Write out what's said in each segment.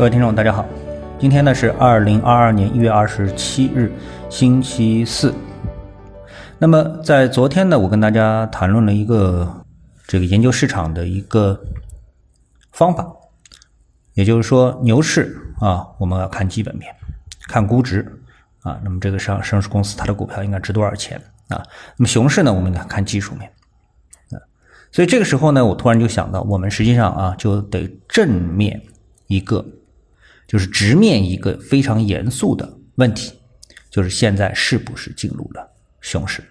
各位听众，大家好，今天呢是二零二二年一月二十七日，星期四。那么在昨天呢，我跟大家谈论了一个这个研究市场的一个方法，也就是说牛市啊，我们要看基本面，看估值啊，那么这个上上市公司它的股票应该值多少钱啊？那么熊市呢，我们应该看技术面啊。所以这个时候呢，我突然就想到，我们实际上啊，就得正面一个，就是直面一个非常严肃的问题，就是现在是不是进入了熊市？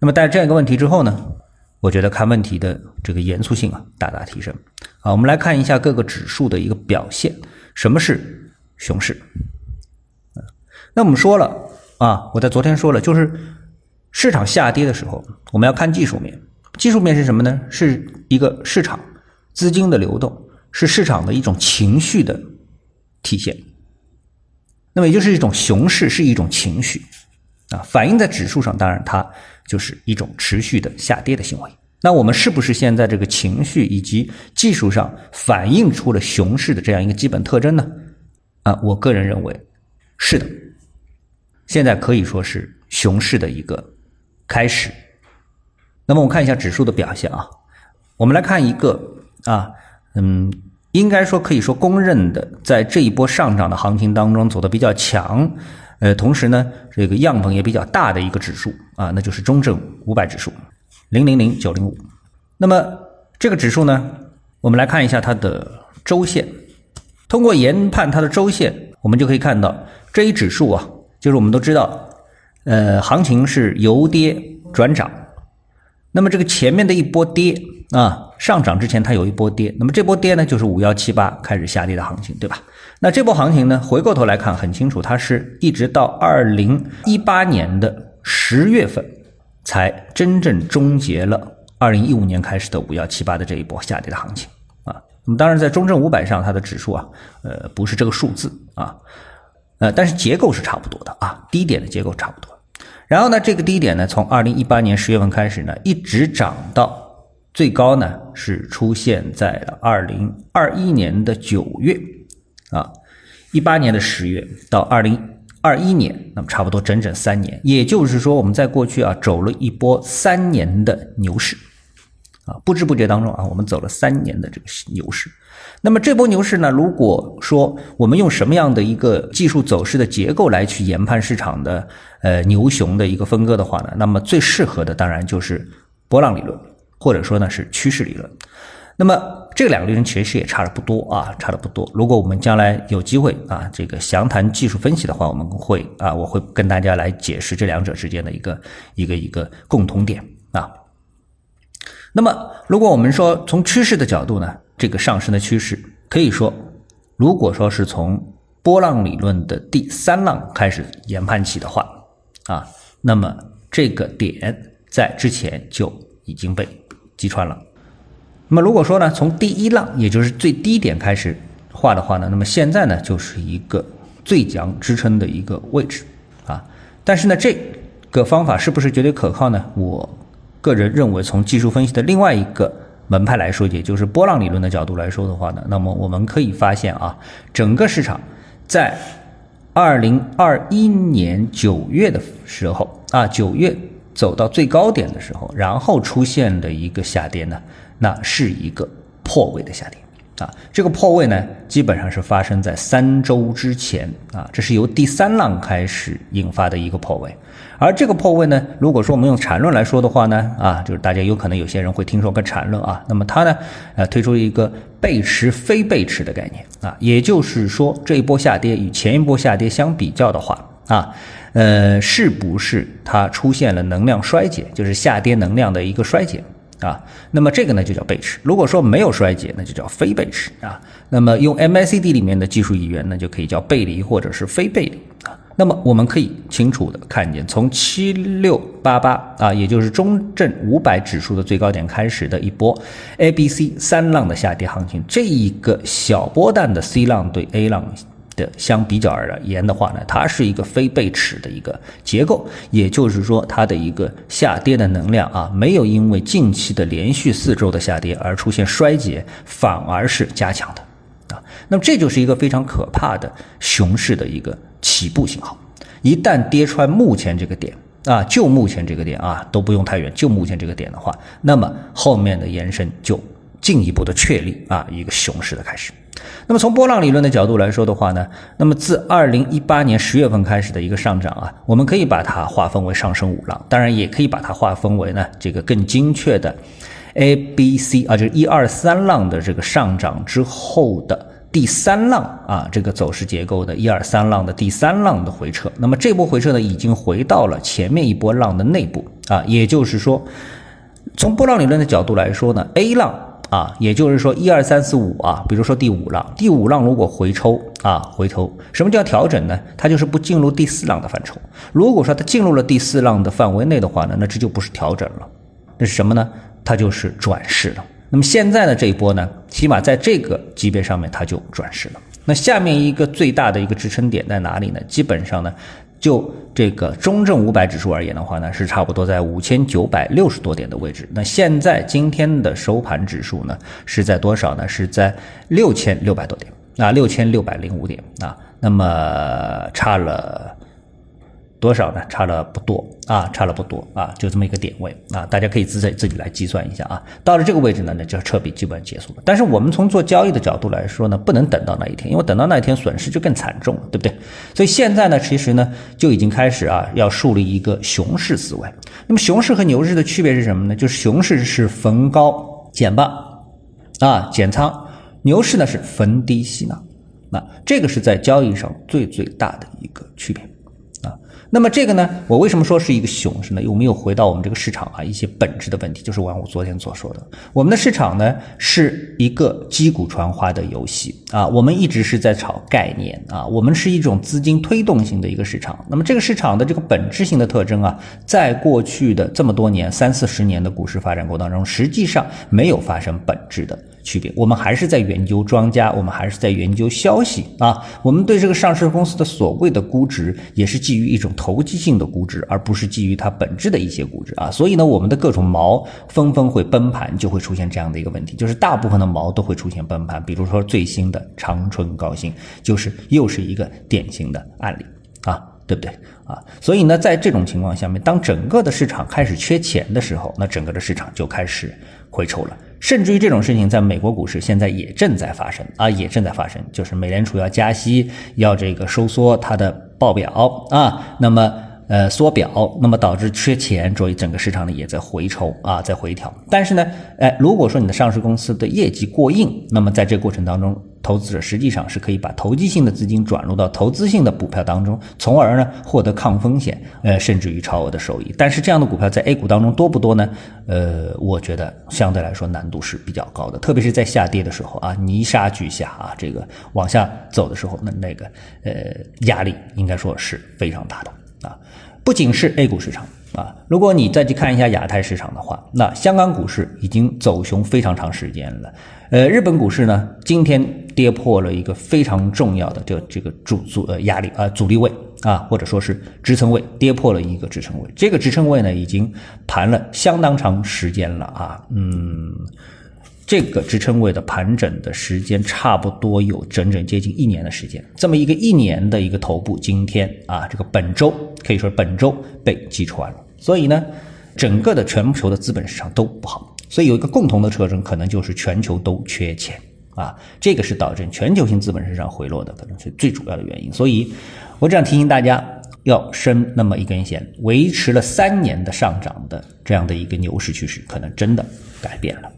那么带着这样一个问题之后呢，我觉得看问题的这个严肃性啊大大提升啊。我们来看一下各个指数的一个表现，什么是熊市？那我们说了啊，我在昨天说了，就是市场下跌的时候，我们要看技术面。技术面是什么呢？是一个市场资金的流动，是市场的一种情绪的体现。那么也就是一种熊市，是一种情绪啊，反映在指数上，当然它。就是一种持续的下跌的行为。那我们是不是现在这个情绪以及技术上反映出了熊市的这样一个基本特征呢？啊，我个人认为是的。现在可以说是熊市的一个开始。那么我们看一下指数的表现啊。我们来看一个啊，嗯，应该说可以说公认的，在这一波上涨的行情当中走的比较强。呃，同时呢，这个样本也比较大的一个指数啊，那就是中证五百指数，零零零九零五。那么这个指数呢，我们来看一下它的周线。通过研判它的周线，我们就可以看到这一指数啊，就是我们都知道，呃，行情是由跌转涨。那么这个前面的一波跌啊，上涨之前它有一波跌，那么这波跌呢，就是五幺七八开始下跌的行情，对吧？那这波行情呢？回过头来看，很清楚，它是一直到二零一八年的十月份，才真正终结了二零一五年开始的五幺七八的这一波下跌的行情啊。那么当然，在中证五百上，它的指数啊，呃，不是这个数字啊，呃，但是结构是差不多的啊，低点的结构差不多。然后呢，这个低点呢，从二零一八年十月份开始呢，一直涨到最高呢，是出现在了二零二一年的九月。啊，一八年的十月到二零二一年，那么差不多整整三年，也就是说，我们在过去啊走了一波三年的牛市，啊，不知不觉当中啊，我们走了三年的这个牛市。那么这波牛市呢，如果说我们用什么样的一个技术走势的结构来去研判市场的呃牛熊的一个分割的话呢，那么最适合的当然就是波浪理论，或者说呢是趋势理论。那么这两个理论其实也差的不多啊，差的不多。如果我们将来有机会啊，这个详谈技术分析的话，我们会啊，我会跟大家来解释这两者之间的一个一个一个共同点啊。那么如果我们说从趋势的角度呢，这个上升的趋势可以说，如果说是从波浪理论的第三浪开始研判起的话啊，那么这个点在之前就已经被击穿了。那么如果说呢，从第一浪，也就是最低点开始画的话呢，那么现在呢就是一个最强支撑的一个位置啊。但是呢，这个方法是不是绝对可靠呢？我个人认为，从技术分析的另外一个门派来说，也就是波浪理论的角度来说的话呢，那么我们可以发现啊，整个市场在二零二一年九月的时候啊，九月走到最高点的时候，然后出现的一个下跌呢。那是一个破位的下跌啊，这个破位呢，基本上是发生在三周之前啊，这是由第三浪开始引发的一个破位，而这个破位呢，如果说我们用缠论来说的话呢，啊，就是大家有可能有些人会听说个缠论啊，那么它呢，呃，推出一个背驰非背驰的概念啊，也就是说这一波下跌与前一波下跌相比较的话啊，呃，是不是它出现了能量衰减，就是下跌能量的一个衰减？啊，那么这个呢就叫背驰。如果说没有衰竭，那就叫非背驰啊。那么用 MACD 里面的技术语言呢，就可以叫背离或者是非背离啊。那么我们可以清楚的看见，从七六八八啊，也就是中证五百指数的最高点开始的一波 A、B、C 三浪的下跌行情，这一个小波段的 C 浪对 A 浪。的相比较而言的话呢，它是一个非背驰的一个结构，也就是说它的一个下跌的能量啊，没有因为近期的连续四周的下跌而出现衰竭，反而是加强的啊。那么这就是一个非常可怕的熊市的一个起步信号。一旦跌穿目前这个点啊，就目前这个点啊，都不用太远，就目前这个点的话，那么后面的延伸就进一步的确立啊，一个熊市的开始。那么从波浪理论的角度来说的话呢，那么自二零一八年十月份开始的一个上涨啊，我们可以把它划分为上升五浪，当然也可以把它划分为呢这个更精确的 A、B、C 啊，就是一二三浪的这个上涨之后的第三浪啊，这个走势结构的一二三浪的第三浪的回撤。那么这波回撤呢，已经回到了前面一波浪的内部啊，也就是说，从波浪理论的角度来说呢，A 浪。啊，也就是说，一二三四五啊，比如说第五浪，第五浪如果回抽啊，回抽，什么叫调整呢？它就是不进入第四浪的范畴。如果说它进入了第四浪的范围内的话呢，那这就不是调整了，那是什么呢？它就是转势了。那么现在的这一波呢，起码在这个级别上面它就转势了。那下面一个最大的一个支撑点在哪里呢？基本上呢。就这个中证五百指数而言的话呢，是差不多在五千九百六十多点的位置。那现在今天的收盘指数呢，是在多少呢？是在六千六百多点啊，六千六百零五点啊。那么差了。多少呢？差了不多啊，差了不多啊，就这么一个点位啊，大家可以自己自己来计算一下啊。到了这个位置呢，那就撤笔基本结束了。但是我们从做交易的角度来说呢，不能等到那一天，因为等到那一天损失就更惨重了，对不对？所以现在呢，其实呢就已经开始啊，要树立一个熊市思维。那么熊市和牛市的区别是什么呢？就是熊市是逢高减磅啊减仓，牛市呢是逢低吸纳。那这个是在交易上最最大的一个区别啊。那么这个呢，我为什么说是一个熊市呢？有没有回到我们这个市场啊一些本质的问题？就是我我昨天所说的，我们的市场呢是一个击鼓传花的游戏啊，我们一直是在炒概念啊，我们是一种资金推动型的一个市场。那么这个市场的这个本质性的特征啊，在过去的这么多年三四十年的股市发展过程当中，实际上没有发生本质的。区别，我们还是在研究庄家，我们还是在研究消息啊。我们对这个上市公司的所谓的估值，也是基于一种投机性的估值，而不是基于它本质的一些估值啊。所以呢，我们的各种毛纷纷会崩盘，就会出现这样的一个问题，就是大部分的毛都会出现崩盘。比如说最新的长春高新，就是又是一个典型的案例啊，对不对啊？所以呢，在这种情况下面，当整个的市场开始缺钱的时候，那整个的市场就开始回抽了。甚至于这种事情，在美国股市现在也正在发生啊，也正在发生，就是美联储要加息，要这个收缩它的报表啊，那么呃缩表，那么导致缺钱，所以整个市场呢也在回抽啊，在回调。但是呢，哎，如果说你的上市公司的业绩过硬，那么在这个过程当中，投资者实际上是可以把投机性的资金转入到投资性的股票当中，从而呢获得抗风险，呃，甚至于超额的收益。但是这样的股票在 A 股当中多不多呢？呃，我觉得相对来说难度是比较高的，特别是在下跌的时候啊，泥沙俱下啊，这个往下走的时候，那那个呃压力应该说是非常大的啊。不仅是 A 股市场啊，如果你再去看一下亚太市场的话，那香港股市已经走熊非常长时间了。呃，日本股市呢，今天跌破了一个非常重要的这这个阻阻呃压力啊阻力位啊，或者说是支撑位，跌破了一个支撑位。这个支撑位呢，已经盘了相当长时间了啊，嗯，这个支撑位的盘整的时间差不多有整整接近一年的时间。这么一个一年的一个头部，今天啊，这个本周可以说本周被击穿了。所以呢，整个的全球的资本市场都不好。所以有一个共同的特征，可能就是全球都缺钱啊，这个是导致全球性资本市场回落的可能是最主要的原因。所以，我这样提醒大家，要伸那么一根弦，维持了三年的上涨的这样的一个牛市趋势，可能真的改变了。